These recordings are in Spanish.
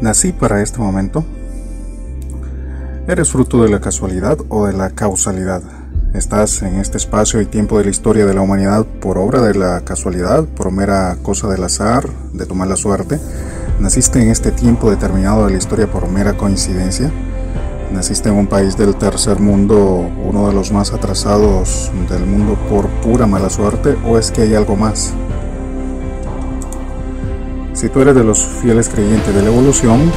Nací para este momento. ¿Eres fruto de la casualidad o de la causalidad? ¿Estás en este espacio y tiempo de la historia de la humanidad por obra de la casualidad, por mera cosa del azar, de tu mala suerte? ¿Naciste en este tiempo determinado de la historia por mera coincidencia? ¿Naciste en un país del tercer mundo, uno de los más atrasados del mundo por pura mala suerte o es que hay algo más? Si tú eres de los fieles creyentes de la evolución,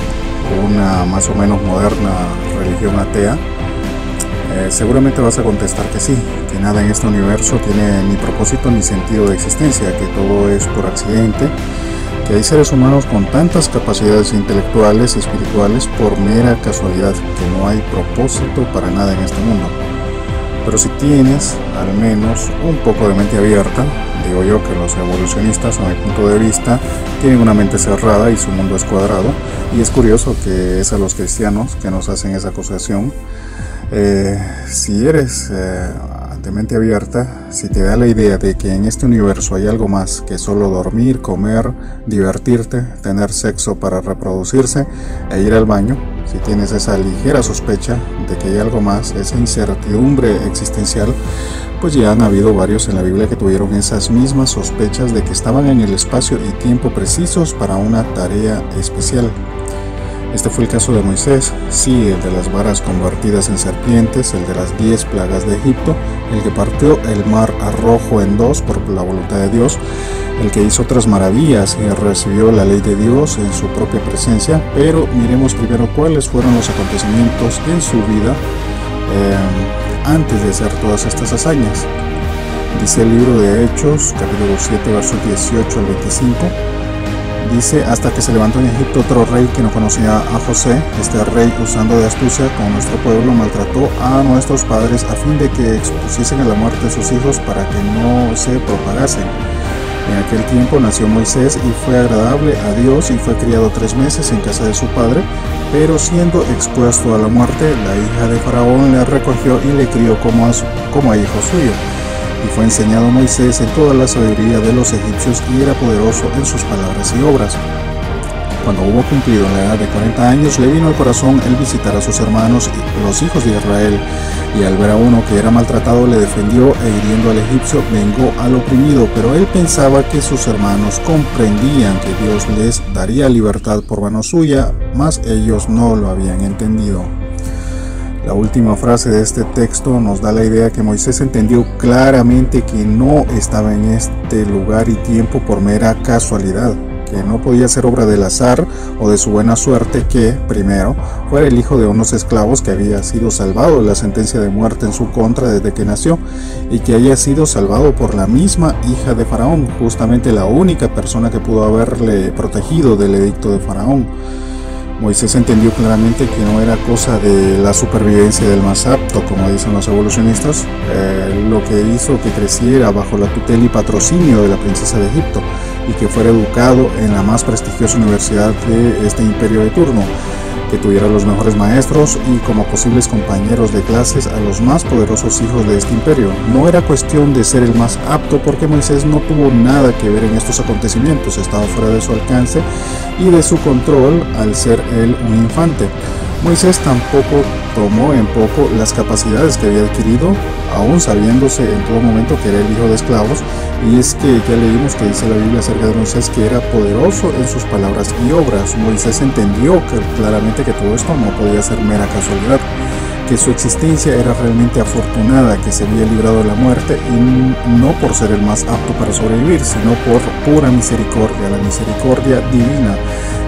una más o menos moderna religión atea, eh, seguramente vas a contestar que sí, que nada en este universo tiene ni propósito ni sentido de existencia, que todo es por accidente, que hay seres humanos con tantas capacidades intelectuales y espirituales por mera casualidad, que no hay propósito para nada en este mundo. Pero si tienes al menos un poco de mente abierta, digo yo que los evolucionistas a mi punto de vista tienen una mente cerrada y su mundo es cuadrado y es curioso que es a los cristianos que nos hacen esa acusación. Eh, si eres eh, de mente abierta, si te da la idea de que en este universo hay algo más que solo dormir, comer, divertirte, tener sexo para reproducirse e ir al baño, si tienes esa ligera sospecha de que hay algo más, esa incertidumbre existencial, pues ya han habido varios en la Biblia que tuvieron esas mismas sospechas de que estaban en el espacio y tiempo precisos para una tarea especial. Este fue el caso de Moisés, sí, el de las varas convertidas en serpientes, el de las diez plagas de Egipto, el que partió el mar a rojo en dos por la voluntad de Dios, el que hizo otras maravillas y recibió la ley de Dios en su propia presencia, pero miremos primero cuáles fueron los acontecimientos en su vida eh, antes de hacer todas estas hazañas. Dice el libro de Hechos, capítulo 7, versos 18 al 25. Dice, hasta que se levantó en Egipto otro rey que no conocía a José. Este rey, usando de astucia con nuestro pueblo, maltrató a nuestros padres a fin de que expusiesen a la muerte a sus hijos para que no se propagasen. En aquel tiempo nació Moisés y fue agradable a Dios y fue criado tres meses en casa de su padre, pero siendo expuesto a la muerte, la hija de Faraón le recogió y le crió como a, como a hijo suyo y fue enseñado Moisés en toda la sabiduría de los egipcios y era poderoso en sus palabras y obras. Cuando hubo cumplido la edad de 40 años, le vino al corazón el visitar a sus hermanos, los hijos de Israel, y al ver a uno que era maltratado le defendió e hiriendo al egipcio vengó al oprimido, pero él pensaba que sus hermanos comprendían que Dios les daría libertad por mano suya, mas ellos no lo habían entendido. La última frase de este texto nos da la idea que Moisés entendió claramente que no estaba en este lugar y tiempo por mera casualidad, que no podía ser obra del azar o de su buena suerte que, primero, fuera el hijo de unos esclavos que había sido salvado de la sentencia de muerte en su contra desde que nació y que haya sido salvado por la misma hija de Faraón, justamente la única persona que pudo haberle protegido del edicto de Faraón. Moisés entendió claramente que no era cosa de la supervivencia del más apto, como dicen los evolucionistas, eh, lo que hizo que creciera bajo la tutela y patrocinio de la princesa de Egipto y que fuera educado en la más prestigiosa universidad de este imperio de turno que tuviera los mejores maestros y como posibles compañeros de clases a los más poderosos hijos de este imperio. No era cuestión de ser el más apto porque Moisés no tuvo nada que ver en estos acontecimientos, estaba fuera de su alcance y de su control al ser él un infante. Moisés tampoco tomó en poco las capacidades que había adquirido, aún sabiéndose en todo momento que era el hijo de esclavos, y es que ya leímos que dice la Biblia acerca de Moisés que era poderoso en sus palabras y obras. Moisés entendió que, claramente que todo esto no podía ser mera casualidad, que su existencia era realmente afortunada, que se había librado de la muerte y no por ser el más apto para sobrevivir, sino por pura misericordia, la misericordia divina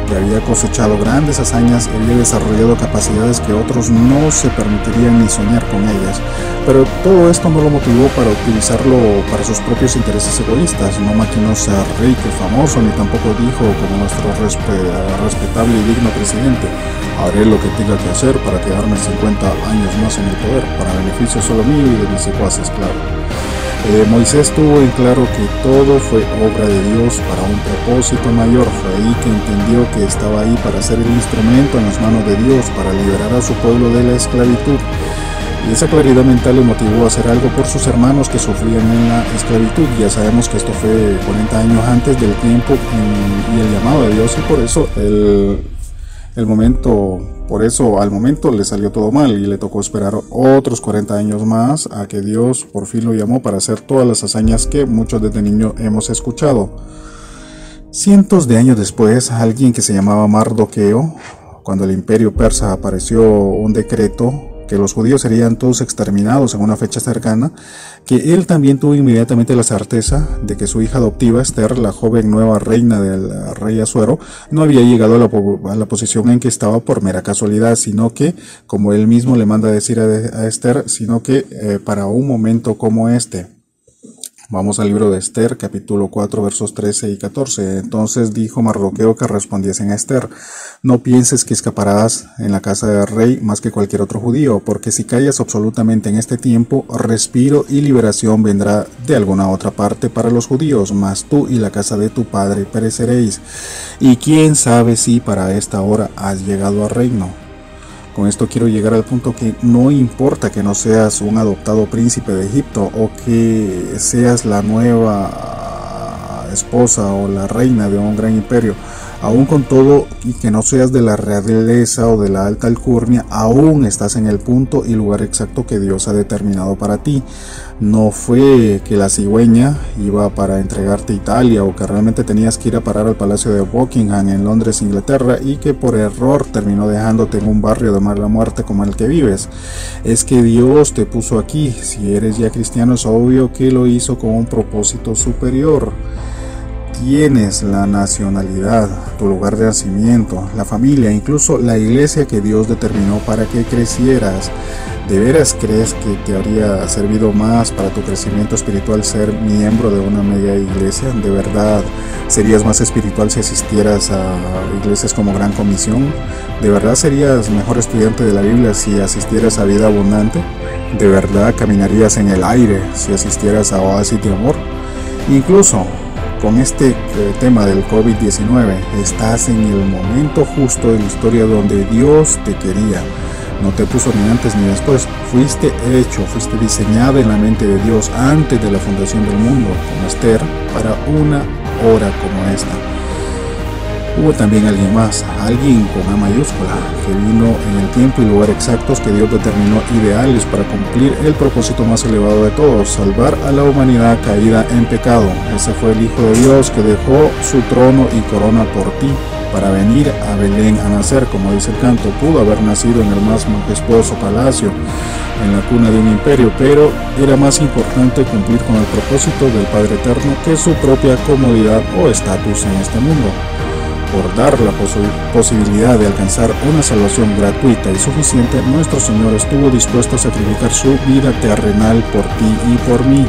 que había cosechado grandes hazañas y había desarrollado capacidades que otros no se permitirían ni soñar con ellas. Pero todo esto no lo motivó para utilizarlo para sus propios intereses egoístas. No maquinó ser rico y famoso, ni tampoco dijo como nuestro respetable y digno presidente, haré lo que tenga que hacer para quedarme 50 años más en el poder, para beneficio solo mío y de mis secuaces, claro. Eh, Moisés tuvo en claro que todo fue obra de Dios para un propósito mayor. Fue ahí que entendió que estaba ahí para ser el instrumento en las manos de Dios, para liberar a su pueblo de la esclavitud. Y esa claridad mental le motivó a hacer algo por sus hermanos que sufrían en la esclavitud. Ya sabemos que esto fue 40 años antes del tiempo y el llamado de Dios y por eso él El momento, por eso al momento le salió todo mal y le tocó esperar otros 40 años más a que Dios por fin lo llamó para hacer todas las hazañas que muchos desde niño hemos escuchado. Cientos de años después, alguien que se llamaba Mardoqueo, cuando el imperio persa apareció un decreto que los judíos serían todos exterminados en una fecha cercana, que él también tuvo inmediatamente la certeza de que su hija adoptiva, Esther, la joven nueva reina del rey Azuero, no había llegado a la, posición en que estaba por mera casualidad, sino que, como él mismo le manda a decir a, Esther, sino que eh, para un momento como este. Vamos al libro de Esther, capítulo 4, versos 13 y 14. Entonces dijo Mardoqueo que respondiesen a Esther, no pienses que escaparás en la casa del rey más que cualquier otro judío, porque si callas absolutamente en este tiempo, respiro y liberación vendrá de alguna otra parte para los judíos, mas tú y la casa de tu padre pereceréis. Y quién sabe si para esta hora has llegado al reino. Con esto quiero llegar al punto que no importa que no seas un adoptado príncipe de Egipto o que seas la nueva esposa o la reina de un gran imperio, aún con todo y que no seas de la realeza o de la alta alcurnia, aún estás en el punto y lugar exacto que Dios ha determinado para ti. No fue que la cigüeña iba para entregarte Italia o que realmente tenías que ir a parar al Palacio de Buckingham en Londres, Inglaterra y que por error terminó dejándote en un barrio de mala muerte como el que vives. Es que Dios te puso aquí. Si eres ya cristiano es obvio que lo hizo con un propósito superior tienes la nacionalidad, tu lugar de nacimiento, la familia, incluso la iglesia que Dios determinó para que crecieras. ¿De veras crees que te habría servido más para tu crecimiento espiritual ser miembro de una mega iglesia? ¿De verdad serías más espiritual si asistieras a iglesias como Gran Comisión? ¿De verdad serías mejor estudiante de la Biblia si asistieras a Vida Abundante? ¿De verdad caminarías en el aire si asistieras a Oasis de Amor? Incluso con este eh, tema del COVID-19, estás en el momento justo de la historia donde Dios te quería. No te puso ni antes ni después. Fuiste hecho, fuiste diseñado en la mente de Dios antes de la fundación del mundo, como Esther, para una hora como esta. Hubo también alguien más, alguien con A mayúscula, que vino en el tiempo y lugar exactos que Dios determinó ideales para cumplir el propósito más elevado de todos, salvar a la humanidad caída en pecado. Ese fue el Hijo de Dios que dejó su trono y corona por ti para venir a Belén a nacer, como dice el canto, pudo haber nacido en el más majestuoso palacio, en la cuna de un imperio, pero era más importante cumplir con el propósito del Padre Eterno que su propia comodidad o estatus en este mundo por dar la posibilidad de alcanzar una salvación gratuita y suficiente, nuestro Señor estuvo dispuesto a sacrificar su vida terrenal por ti y por mí.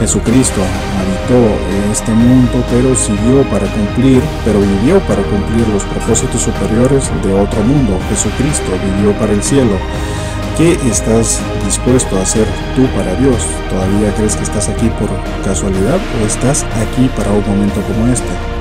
Jesucristo habitó este mundo, pero siguió para cumplir, pero vivió para cumplir los propósitos superiores de otro mundo. Jesucristo vivió para el cielo. ¿Qué estás dispuesto a hacer tú para Dios? ¿Todavía crees que estás aquí por casualidad o estás aquí para un momento como este?